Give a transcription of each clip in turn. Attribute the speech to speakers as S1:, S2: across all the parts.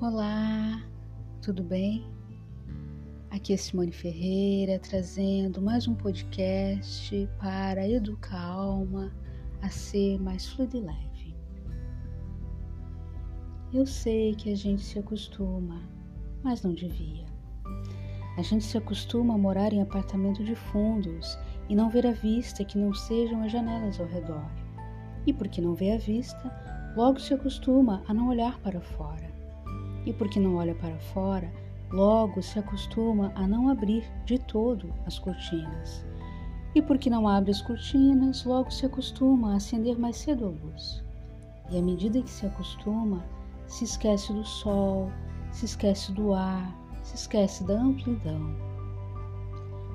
S1: Olá, tudo bem? Aqui é Simone Ferreira trazendo mais um podcast para educar a alma a ser mais fluida e leve. Eu sei que a gente se acostuma, mas não devia. A gente se acostuma a morar em apartamento de fundos e não ver a vista que não sejam as janelas ao redor. E porque não vê a vista, logo se acostuma a não olhar para fora e porque não olha para fora, logo se acostuma a não abrir de todo as cortinas. E porque não abre as cortinas, logo se acostuma a acender mais cedo a luz. E à medida que se acostuma, se esquece do sol, se esquece do ar, se esquece da amplidão.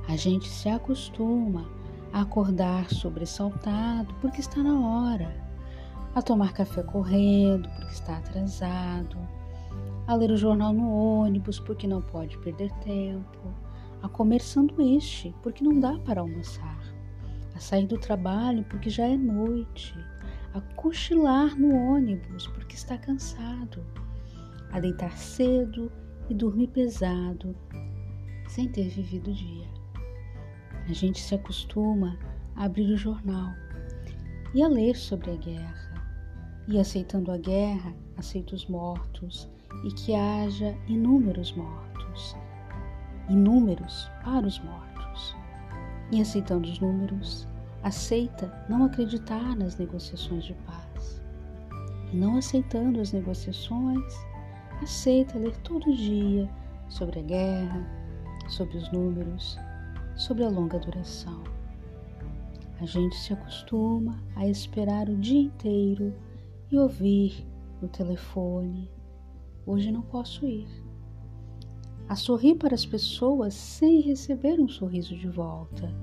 S1: A gente se acostuma a acordar sobressaltado porque está na hora, a tomar café correndo porque está atrasado, a ler o jornal no ônibus porque não pode perder tempo, a comer sanduíche porque não dá para almoçar, a sair do trabalho porque já é noite, a cochilar no ônibus porque está cansado, a deitar cedo e dormir pesado sem ter vivido o dia. A gente se acostuma a abrir o jornal e a ler sobre a guerra, e aceitando a guerra, aceita os mortos e que haja inúmeros mortos, inúmeros para os mortos. E aceitando os números, aceita não acreditar nas negociações de paz. E não aceitando as negociações, aceita ler todo dia sobre a guerra, sobre os números, sobre a longa duração. A gente se acostuma a esperar o dia inteiro e ouvir no telefone, Hoje não posso ir. A sorrir para as pessoas sem receber um sorriso de volta.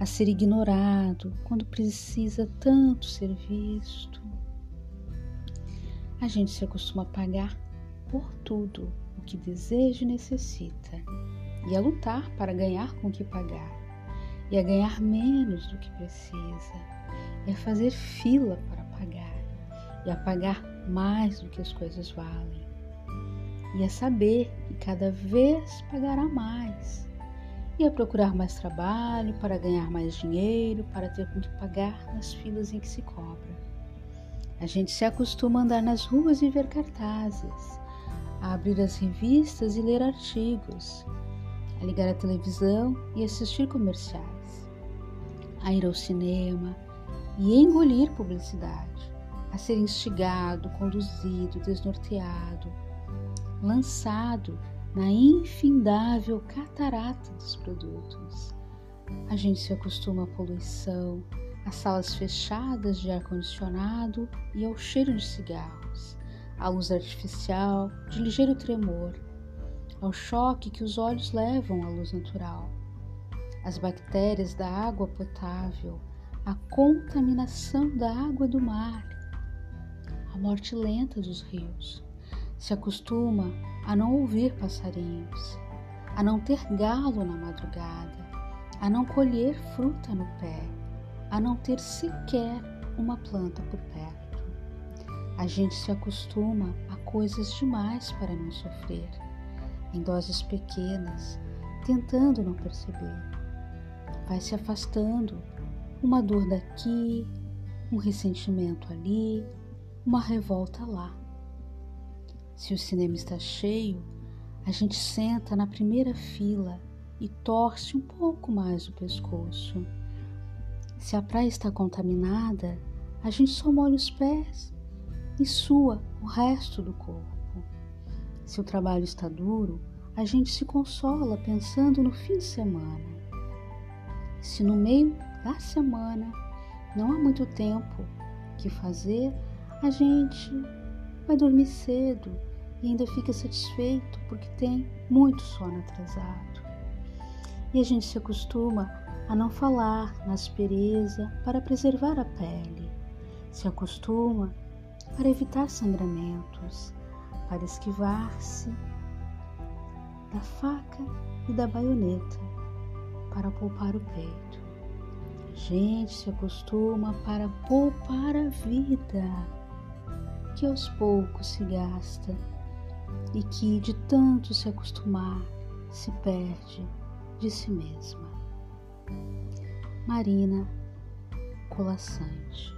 S1: A ser ignorado quando precisa tanto ser visto. A gente se acostuma a pagar por tudo o que deseja e necessita, e a lutar para ganhar com o que pagar, e a ganhar menos do que precisa, e a fazer fila para pagar, e a pagar mais do que as coisas valem e a saber que cada vez pagará mais, e a procurar mais trabalho para ganhar mais dinheiro, para ter com que pagar nas filas em que se cobra. A gente se acostuma a andar nas ruas e ver cartazes, a abrir as revistas e ler artigos, a ligar a televisão e assistir comerciais, a ir ao cinema e engolir publicidade, a ser instigado, conduzido, desnorteado, lançado na infindável catarata dos produtos. A gente se acostuma à poluição, às salas fechadas de ar-condicionado e ao cheiro de cigarros, à luz artificial de ligeiro tremor, ao choque que os olhos levam à luz natural, às bactérias da água potável, à contaminação da água do mar, à morte lenta dos rios se acostuma a não ouvir passarinhos, a não ter galo na madrugada, a não colher fruta no pé, a não ter sequer uma planta por perto. A gente se acostuma a coisas demais para não sofrer, em doses pequenas, tentando não perceber. Vai se afastando, uma dor daqui, um ressentimento ali, uma revolta lá. Se o cinema está cheio, a gente senta na primeira fila e torce um pouco mais o pescoço. Se a praia está contaminada, a gente só molha os pés e sua o resto do corpo. Se o trabalho está duro, a gente se consola pensando no fim de semana. Se no meio da semana não há muito tempo que fazer, a gente vai dormir cedo e ainda fica satisfeito porque tem muito sono atrasado. E a gente se acostuma a não falar na aspereza para preservar a pele, se acostuma para evitar sangramentos, para esquivar-se da faca e da baioneta, para poupar o peito. A gente se acostuma para poupar a vida, que aos poucos se gasta e que de tanto se acostumar se perde de si mesma. Marina Colassante